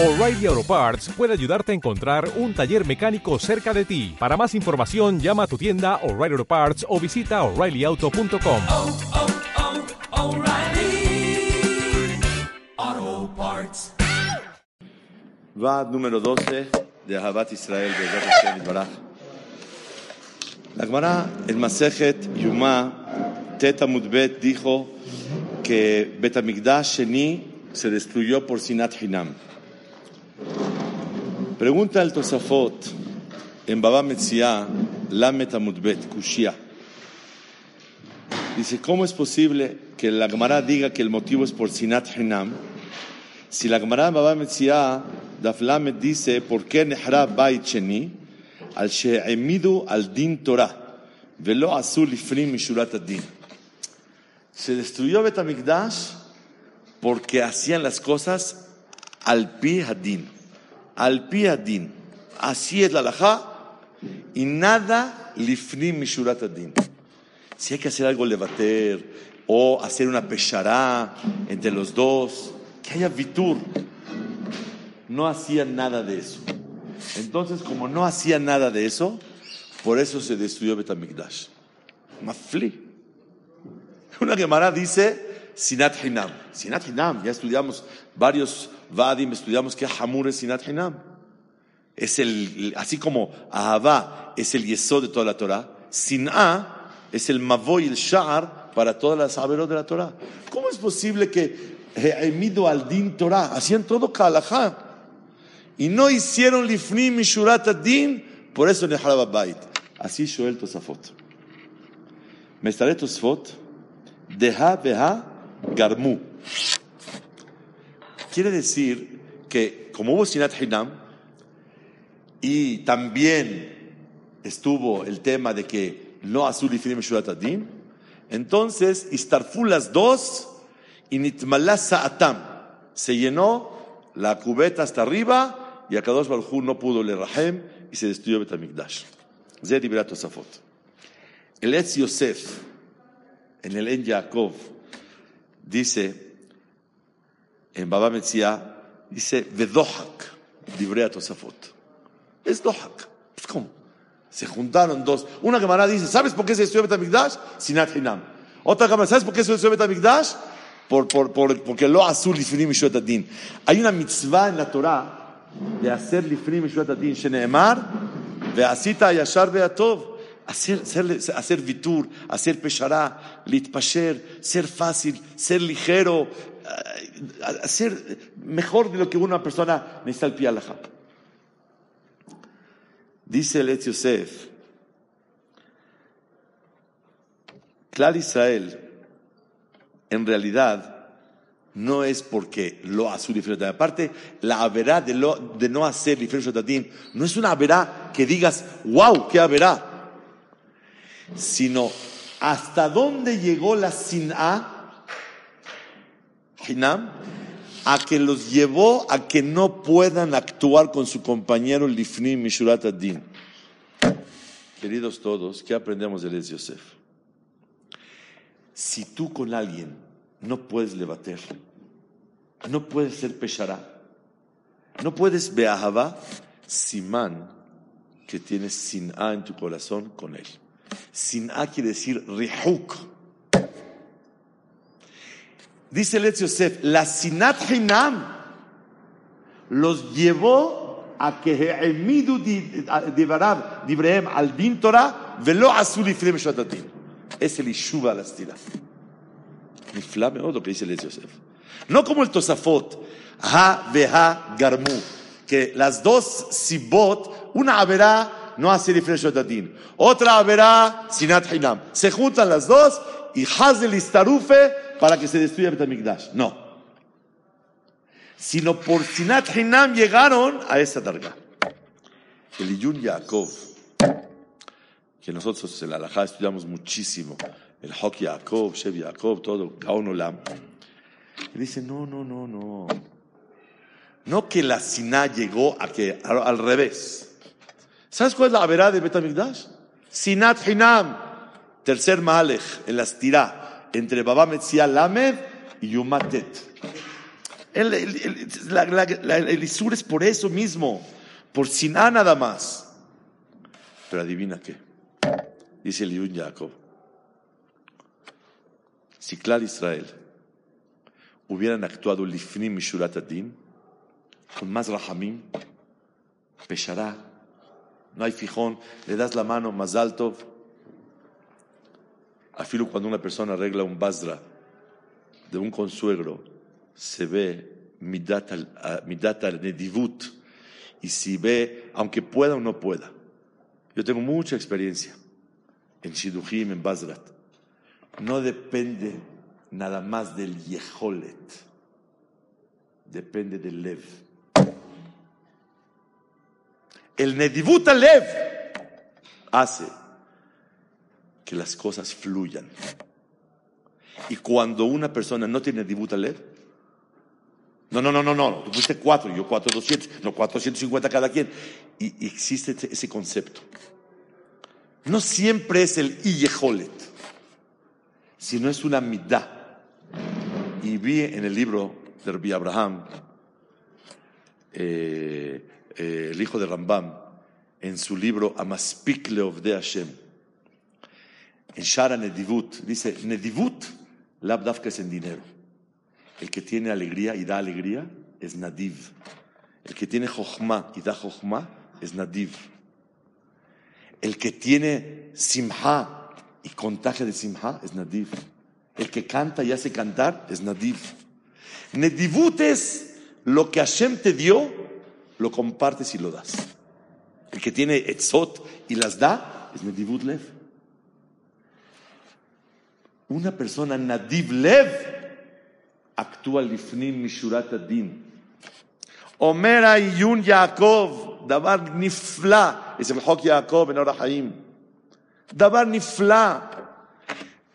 O'Reilly Auto Parts puede ayudarte a encontrar un taller mecánico cerca de ti. Para más información, llama a tu tienda O'Reilly Auto Parts o visita oreillyauto.com. Oh, oh, oh, Va número 12 de Ahabat Israel de Baraj. La Gemara en Masejet Yuma Teta Mudbet dijo que Betamigdash Sheni se destruyó por Sinat Hinam. Pregunta el Tosafot en Baba Metzia, Lamet Amudbet, Kushia. Dice, ¿cómo es posible que la Gemara diga que el motivo es por Sinat Hinam? Si la Gemara en Baba Metzia, Daflamet dice, ¿por qué Nehra Bait Sheni? Al She'emidu al Din Torah, velo azul ifrim mishurat ad-din. Se destruyó Betamigdash porque hacían las cosas al pi hadin, al pi hadin. Así es la halajá y nada lifnim mishurat ad-din. Si hay que hacer algo levater o hacer una peshará entre los dos, que haya vitur, no hacían nada de eso. Entonces, como no hacían nada de eso, por eso se destruyó Betamigdash. Mafli. Una Gemara dice Sinat Hinam. Sinat Hinam, ya estudiamos varios Vadim, estudiamos que Hamur es Sinat Hinam. Es el, así como Ahavá es el yesod de toda la Torah, Sin'a es el Mavoy, el Sha'ar para todas las Averot de la Torah. ¿Cómo es posible que emido al Din Torah hacían todo Kalajá? y no hicieron lifnim mishurat ad-din, por eso Neharab Bait. Así Shoel Tosafot. Me estaré Tosafot, deha beha garmu. Quiere decir que como hubo Sinat Hinam y también estuvo el tema de que no azul mishurat ad-din, entonces istarfu las dos y nitmalá sa'atam. Se llenó la cubeta hasta arriba y a Kadosh Baruj no pudo le rahem y se destruyó Betamigdash. Zed Tosafot. El Etz Yosef, en el En Yaakov, dice, en Baba Metzia, dice, Vedohak, Dibrei Tosafot. Es Dohak. Es como, se juntaron dos. Una Gemara dice, ¿sabes por qué se destruyó Betamigdash? Sinat Hinam. Otra Gemara, ¿sabes por qué se destruyó Betamigdash? Por, por, por, porque lo azul lifnim mishuat. Hay una mitzvah en la Torah de hacer lifnim mishuat adin, sheneemar, ve'asita yashar ve'atov. Hacer, hacer, hacer vitur, hacer peshará, litpasher, ser fácil, ser ligero, hacer mejor de lo que una persona necesita el pie alajá. Dice el Yosef, Clar Israel, en realidad no es porque lo azul diferente. Aparte, la haberá de, lo, de no hacer diferente no es una haberá que digas, wow, qué haberá, sino hasta dónde llegó la sin'a, a que los llevó a que no puedan actuar con su compañero Lifnim Mishurat Adin. Queridos todos, ¿qué aprendemos de Les Yosef? Si tú con alguien no puedes levater, no puedes ser peshará, no puedes beahava, simán que tienes sin'a en tu corazón con él. Sin'a quiere decir rihuk. Dice el Yosef, la sinat hinam los llevó a que emidu divarab dibrehem al din Torah velo asu lifrem shatatim. Es el ishuva al astira. Nifla מאוד lo que dice el Yosef. No como el Tosafot, ha veha garmu, que las dos sibot, una haberá no hace diferencia de otra haberá sinat hinam. Se juntan las dos y hazel istarufe para que se destruya Betamigdash. No. Sino por sinat hinam llegaron a esa darga. El Iyun Yaakov, que nosotros en la Alajá estudiamos muchísimo, el Hok Yaakov, Shev Yaakov, todo, Gaon Olam. Y dice, no, no, no, no. No que la Siná llegó a que, al revés. ¿Sabes cuál es la verá de Betamigdash? Sinat Hinam, tercer Malech, en la estirá, entre Baba Metzia Lamed y Yumatet. El, el, el- la- la- la- el Isur es por eso mismo, por Siná nada más. Pero adivina qué, dice el Yun Jacob. Si Clar Israel hubieran actuado Lifnim y Shurat Adin, con más Rahamim, pesará, no hay fijón, le das la mano más alto. Afilo cuando una persona arregla un basra de un consuegro, se ve midat al nedivut, y si ve, aunque pueda o no pueda. Yo tengo mucha experiencia en Shidujim, en Basrat. No depende nada más del yeholet, depende del lev. El nedivut al lev hace que las cosas fluyan. Y cuando una persona no tiene nedivut al lev, no, no, no, no, no, tú fuiste cuatro, yo cuatro, doscientos, no, cuatrocientos cincuenta cada quien. Y, existe ese, concepto. No siempre es el Iyeholet, sino es una midá. Y vi en el libro de Rabbi Abraham, eh, eh, el hijo de Rambam, en su libro Amaspik Leovde Hashem, en Shara Nedivut, dice, Nedivut, labdafka es en dinero. El que tiene alegría y da alegría es Nadiv. El que tiene Jochma y da Jochma es Nadiv. El que tiene Simha y contagia de Simha es Nadiv. El que canta y hace cantar es Nadiv. Nedivut es lo que Hashem te dio, lo compartes y lo das. El que tiene etzot y las da es Nedivut Lev. Una persona Nadiv Lev actúa lifnim mishurat adin. אומר העיון יעקב, דבר נפלא, es el חוק יעקב en Ora Haim. דבר נפלא.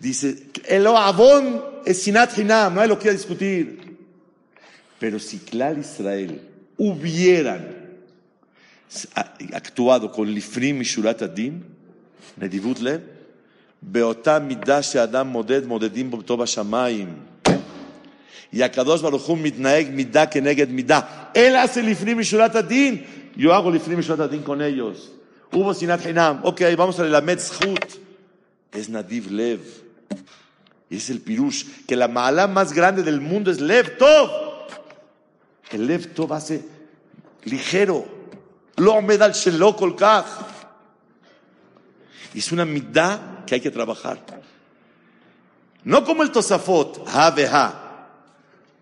Dice, el avón es sinat hinam, no hay lo que discutir. Pero si Clar Israel hubieran actuado con lifnim mishurat adin, נדיבות לב, באותה מידה שאדם מודד, מודדים בו טוב השמיים. Y Akadosh Baruch Hu mitnaeg midá que neged midá. Él hace lifnim mishurat adin. Yo hago lifnim mishurat adin con ellos. Hubo sinat hinam. Ok, vamos a la met zhut. Es nadiv lev. Y es el pirush. Que la mala El lev tov hace ligero. Lo medal kach. Y es una midá que hay que trabajar. No como el Tosafot, ha.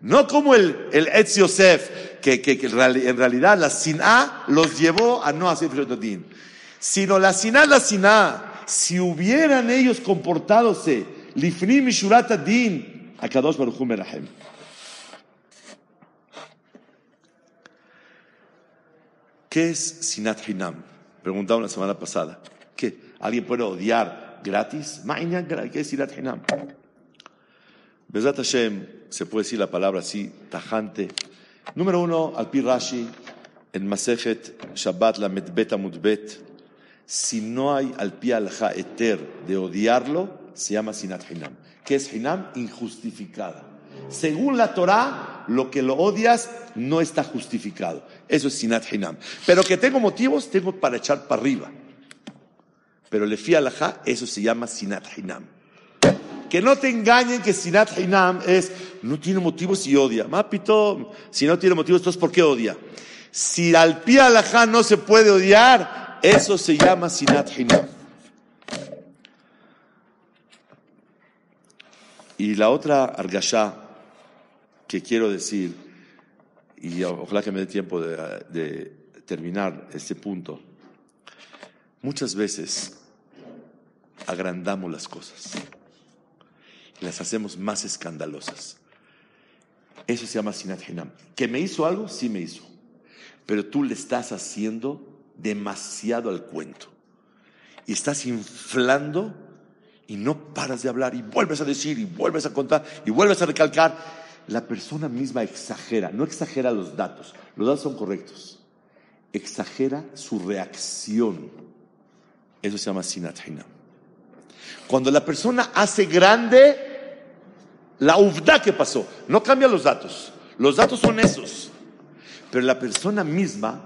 No como el, el Etz Yosef, que, que, que en reali- en realidad la Sin'a los llevó a no hacer Filototín. Sino la Sin'a, la Sin'a, si hubieran ellos comportadose, Lifnim y Shurat Adin, a Kadosh Baruch Hu ¿Qué es Sinat Hinam? Preguntaban la semana pasada. ¿Qué? ¿Alguien puede odiar gratis? ¿Qué es Sinat Hinam? Bezat Hashem, se puede decir la palabra así, tajante. Número uno, al pi Rashi, en Masejet Shabbat la Medbet Amudbet, si no hay al pi eter de odiarlo, se llama Sinat Hinam. ¿Qué es Hinam? Injustificada. Según la Torah, lo que lo odias no está justificado. Eso es Sinat Hinam. Pero que tengo motivos, tengo para echar para arriba. Pero le fui alajá, eso se llama Sinat Hinam. Que no te engañen que Sinat Hinam es, no tiene motivos y odia. Mapito, si no tiene motivos, entonces ¿por qué odia? Si al pie alajá no se puede odiar, eso se llama Sinat Hinam. Y la otra argashá que quiero decir, y ojalá que me dé tiempo de, de terminar este punto, muchas veces agrandamos las cosas y las hacemos más escandalosas. Eso se llama Sinat Hinam. ¿Que me hizo algo? Sí me hizo. Pero tú le estás haciendo demasiado al cuento. Y estás inflando y no paras de hablar y vuelves a decir y vuelves a contar y vuelves a recalcar. La persona misma exagera, no exagera los datos. Los datos son correctos. Exagera su reacción. Eso se llama Sinat Hinam. Cuando la persona hace grande la uvda que pasó, no cambia los datos. Los datos son esos. Pero la persona misma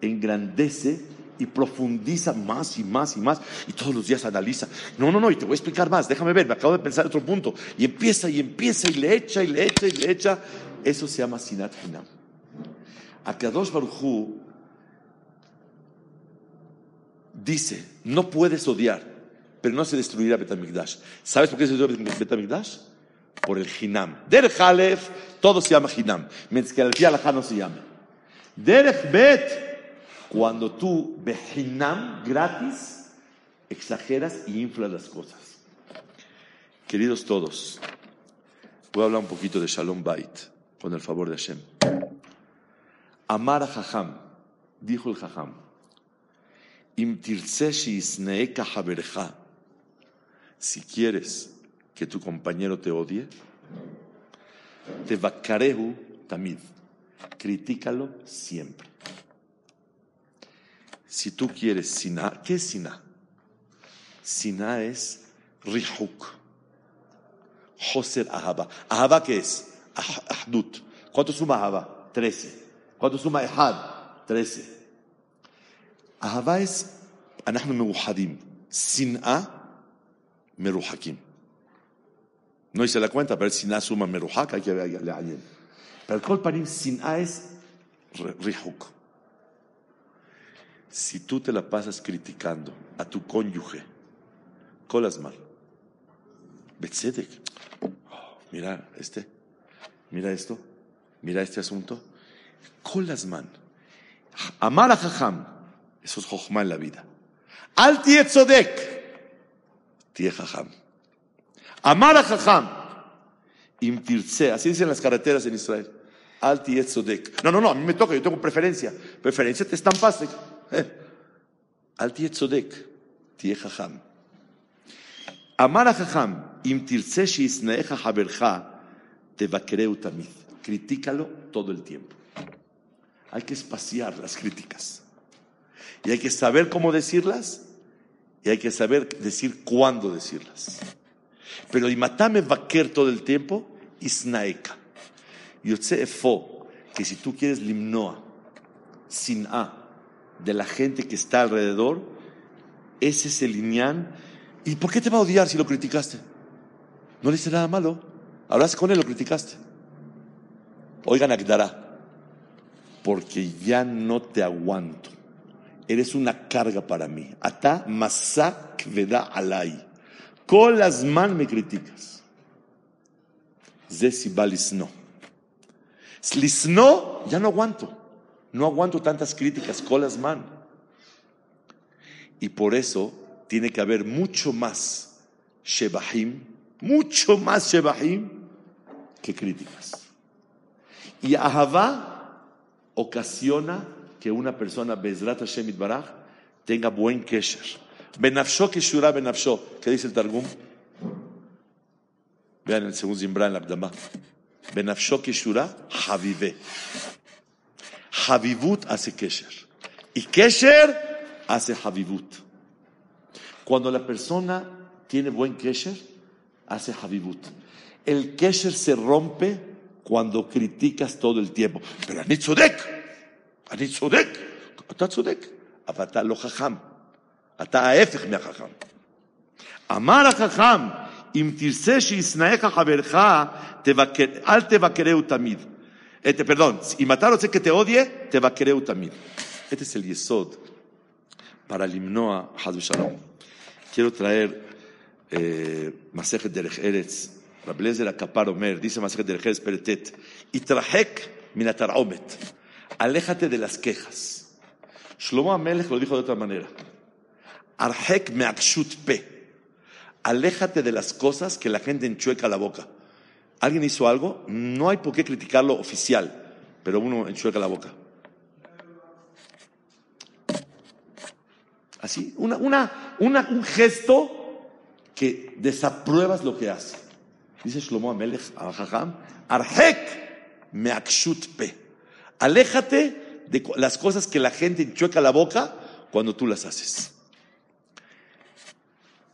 engrandece y profundiza más y más y más y todos los días analiza. No, no, no, y te voy a explicar más, déjame ver, me acabo de pensar otro punto. Y empieza y empieza y le echa y le echa y le echa. Eso se llama Sinat Hinam. Akadosh Baruchu dice, no puedes odiar, pero no se destruirá Betamigdash. ¿Sabes por qué se destruirá Betamigdash? Por el Hinam. Der Halef, todo se llama Hinam, mientras que al Alajá no se llama. Derech Bet, cuando tú, Behinam, gratis, exageras y inflas las cosas. Queridos todos, voy a hablar un poquito de Shalom Bait, con el favor de Hashem. Amar a Jajam, dijo el Jajam, si quieres que tu compañero te odie, te vakarehu tamid, critícalo siempre. Si tú quieres siná, ¿qué es siná? Siná es rihuk, joser ahaba. ¿Ahaba qué es? Ah, Ahdut. ¿Cuánto suma ahaba? Trece. ¿Cuánto suma ehad? Trece. Ahaba es anahnu mewuhadim. Siná meruhakim. No hice la cuenta, pero siná suma meruhak, hay que ver a alguien. Pero el kolpanim siná es rihuk. Si tú te la pasas criticando a tu cónyuge, colas mal. Betzedek. Oh, mira este, mira esto, mira este asunto. Colas mal. Amar a Jajam. Eso es Jochma en la vida. Al Tietzodek. Tie Jajam. Amar a Jajam. Imtirse. Así dicen las carreteras en Israel. Al Tietzodek. No, no, no, a mí me toca, yo tengo preferencia. Preferencia te estampaste. Tzodek, tie jajam. Amar a jajam, im tirtze shisneeja haberja, te vaquereu tamid. Critícalo todo el tiempo. Hay que espaciar las críticas. Y hay que saber cómo decirlas y hay que saber decir cuándo decirlas. Pero y matame vaquer todo el tiempo, isnaeka. Yotze efo, que si tú quieres limnoa, sin a, de la gente que está alrededor, ese es el lineal. ¿Y por qué te va a odiar si lo criticaste? No le hice nada malo. Hablaste con él, lo criticaste. Oigan, Agdará, porque ya no te aguanto. Eres una carga para mí. Ata masak veda alay. Con las man me criticas. Zesiba lisno. Lisno, ya no aguanto. No aguanto tantas críticas. Con las man. Y por eso tiene que haber mucho más Shebahim, mucho más Shebahim que críticas. Y Ahavá ocasiona que una persona, Bezrat Hashem Itbaraj, tenga buen kesher. Benafsho keshura benafsho. ¿Qué dice el Targum? Vean el segundo Zimbra en la Abdamá. Benafsho keshura, havive. Havivut hace kesher. Y kesher hace havivut. Cuando la persona tiene buen kesher, hace havivut. El kesher se rompe cuando criticas todo el tiempo. Pero Anit Sodek. אני צודק, אתה צודק, אבל אתה לא חכם, אתה ההפך מהחכם. אמר החכם, אם תרצה שישנאיך חברך, תבקר, אל תבקרהו תמיד. Este, perdón, y matar sé que te odie, te va a querer también. Este es el yesod para el himnoa Shalom. Quiero traer eh, Derech Eretz, Rablezer Akapar Omer, dice Masejet Derech Eretz Peretet, y trajek minataraomet, aléjate de las quejas. Shlomo Amelech lo dijo de otra manera. Arhek meakshut pe. Aléjate de las cosas que la gente enchueca la boca. ¿Alguien hizo algo? No hay por qué criticarlo oficial, pero uno enchueca la boca. Así, una, una, una, un gesto que desapruebas lo que hace. Dice Shlomo Amelech Jajam, Arhek meakshut pe. Aléjate de las cosas que la gente enchueca la boca cuando tú las haces.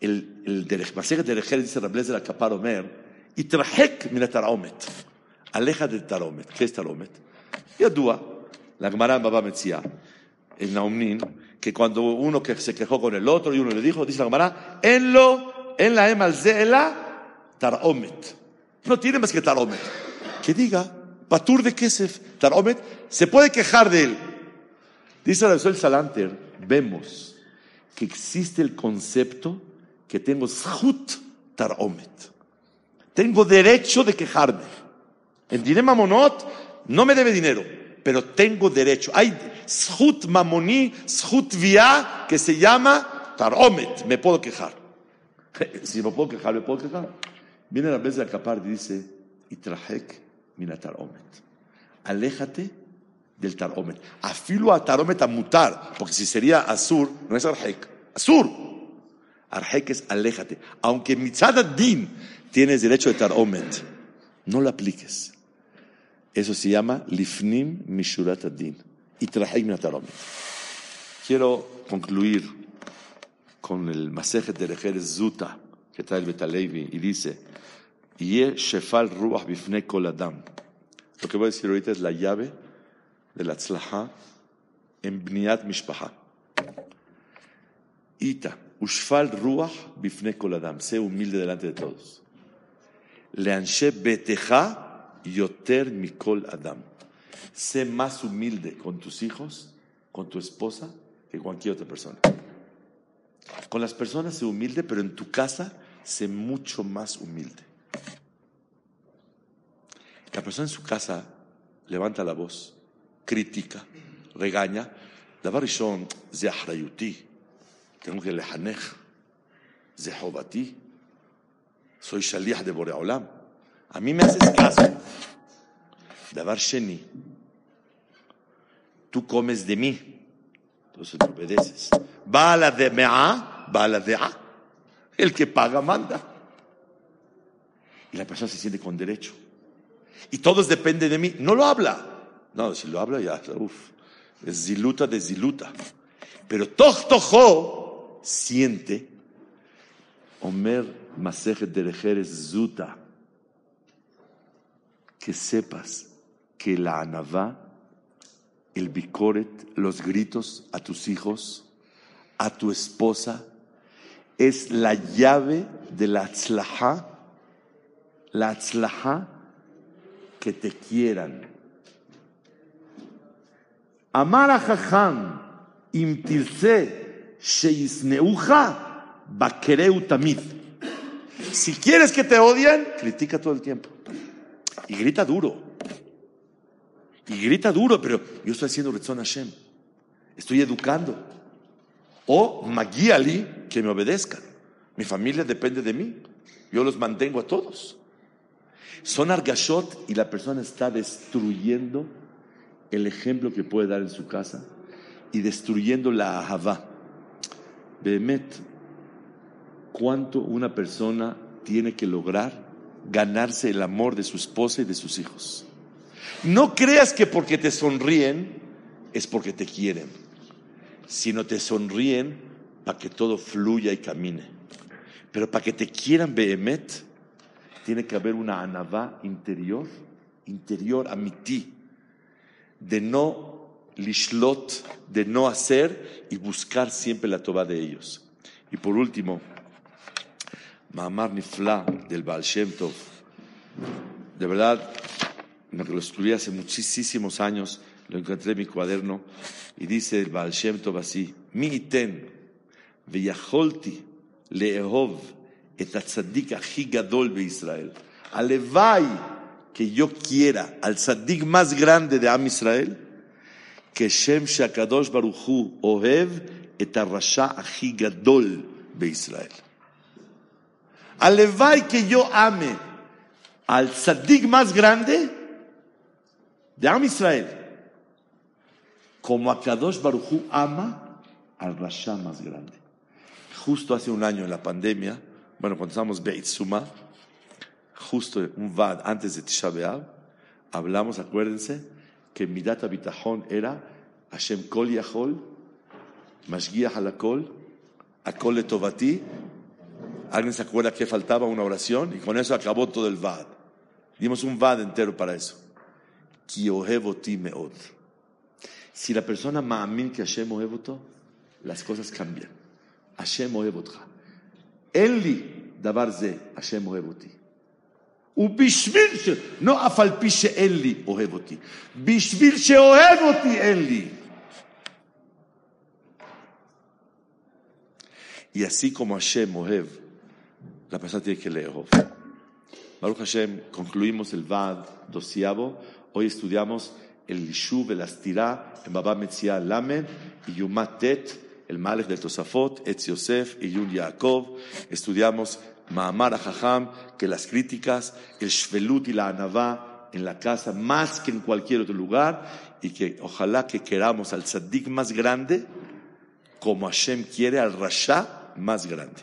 El, el Derejer dice Rablez de la Omer, y trajek minataraomet. Aléjate del taromet. ¿Qué es taromet? Yadúa, la Gemara en Baba Metzia, el Naumnin, que cuando uno se quejó con el otro y uno le dijo, dice la Gemara, en lo, en la emal zela, taromet. No tiene más que taromet. Que diga, patur de kesef, taromet, se puede quejar de él. Dice el el Salanter, vemos que existe el concepto que tengo zhut taromet. Tengo derecho de quejarme. En Dine Mamonot no me debe dinero, pero tengo derecho. Hay zhut mamoní, zhut via, que se llama taromet. Me puedo quejar. Si me puedo quejar, me puedo quejar. Viene la vez de acapar y dice, itrahek mina taromet. Aléjate del taromet. Afilo a taromet a mutar, porque si sería azur, no es arhek. Azur. Arhek es aléjate. Aunque mitzad din tienes derecho de taromet, no lo apliques. Eso se llama lifnim mishurat din. Y trahek mina taromet. Quiero concluir con el masejet de Rejeres Zuta que trae el Betalevi y dice, Ye shefal ruach bifne kol adam. Lo que voy a decir ahorita es la llave de la tzlaha en bniat mishpaha. Ita, Ushfal Ruach Bifne Koladam, sé humilde delante de todos. Leanshe Beteja Yoter Mikol Adam. Sé más humilde con tus hijos, con tu esposa, que con cualquier otra persona. Con las personas sé humilde, pero en tu casa sé mucho más humilde. La persona en su casa levanta la voz, critica, regaña. La barishon ze tengo que lehanej, zehovati. Soy shaliach de Boreolam. A mí me haces caso. Davar Sheni, tú comes de mí, entonces te obedeces. Bala de mea, bala de a. El que paga manda. Y la persona se siente con derecho. Y todos dependen de mí. No lo habla. No, si lo habla ya, uff. Es ziluta de ziluta. Pero toch tojo siente. Omer Masejet de Zuta. Que sepas que la anavá, el bicoret, los gritos a tus hijos, a tu esposa, es la llave de la tzlaha, la tzlaha que te quieran. Amar a Jajam, im tirse sheisneuja, bakereu. Si quieres que te odien, critica todo el tiempo. Y grita duro. Y grita duro, pero yo estoy haciendo Retzon Hashem. Estoy educando. O Magiali, que me obedezcan. Mi familia depende de mí. Yo los mantengo a todos. Son argashot y la persona está destruyendo el ejemplo que puede dar en su casa y destruyendo la ahavá. Behemet, ¿cuánto una persona tiene que lograr ganarse el amor de su esposa y de sus hijos? No creas que porque te sonríen es porque te quieren, sino te sonríen para que todo fluya y camine. Pero para que te quieran Behemet, tiene que haber una anavá interior, interior a ti, de no lishlot, de no hacer y buscar siempre la toba de ellos. Y por último, Mahamar Nifla del Baal Shem Tov. De verdad, me lo estudié hace muchísimos años, lo encontré en mi cuaderno, y dice el Baal Shem Tov así, Mi iten, veyacholti, leehov, את הצדיק הכי גדול בישראל. הלוואי que yo quiera al tzadik más grande de Am Israel, que Shem Shakadosh Baruchu Ohev et Arasha Gadol de Israel. Alevai que yo ame al tzadik más grande de Am Israel, como Akadosh Baruchu ama al Rasha más grande. Justo hace un año en la pandemia, bueno, cuando estábamos Beit Suma, justo un vad antes de Tisha B'Av, hablamos, acuérdense, que Midat Abitajón era Hashem Kol Yahol, Mashgiach Halakol, Akol Etovati. ¿Alguien se acuerda que faltaba una oración? Y con eso acabó todo el Vad. Dimos un Vad entero para eso. Meod. Si la persona ma'amin que Hashem ohevoto, las cosas cambian. Hashem ohevotra. Enli davar ze Hashem ohevoti. ובשביל ש... לא אף על פי שאין לי אוהב אותי. בשביל שאוהב אותי אין לי. Y así como Hashem ohev, la persona tiene que leer. Baruch Hashem, concluimos el Vad doceavo. Hoy estudiamos el Lishuv, el Astirá, en Baba Metzia Lamed y Yumat Tet, el Malek del Tosafot, Etz Yosef y Yun Yaakov. Estudiamos Maamar Jajam, que las críticas, el Shvelut y la Anavá en la casa más que en cualquier otro lugar y que ojalá que queramos al Tzaddik más grande como Hashem quiere al Rasha más grande.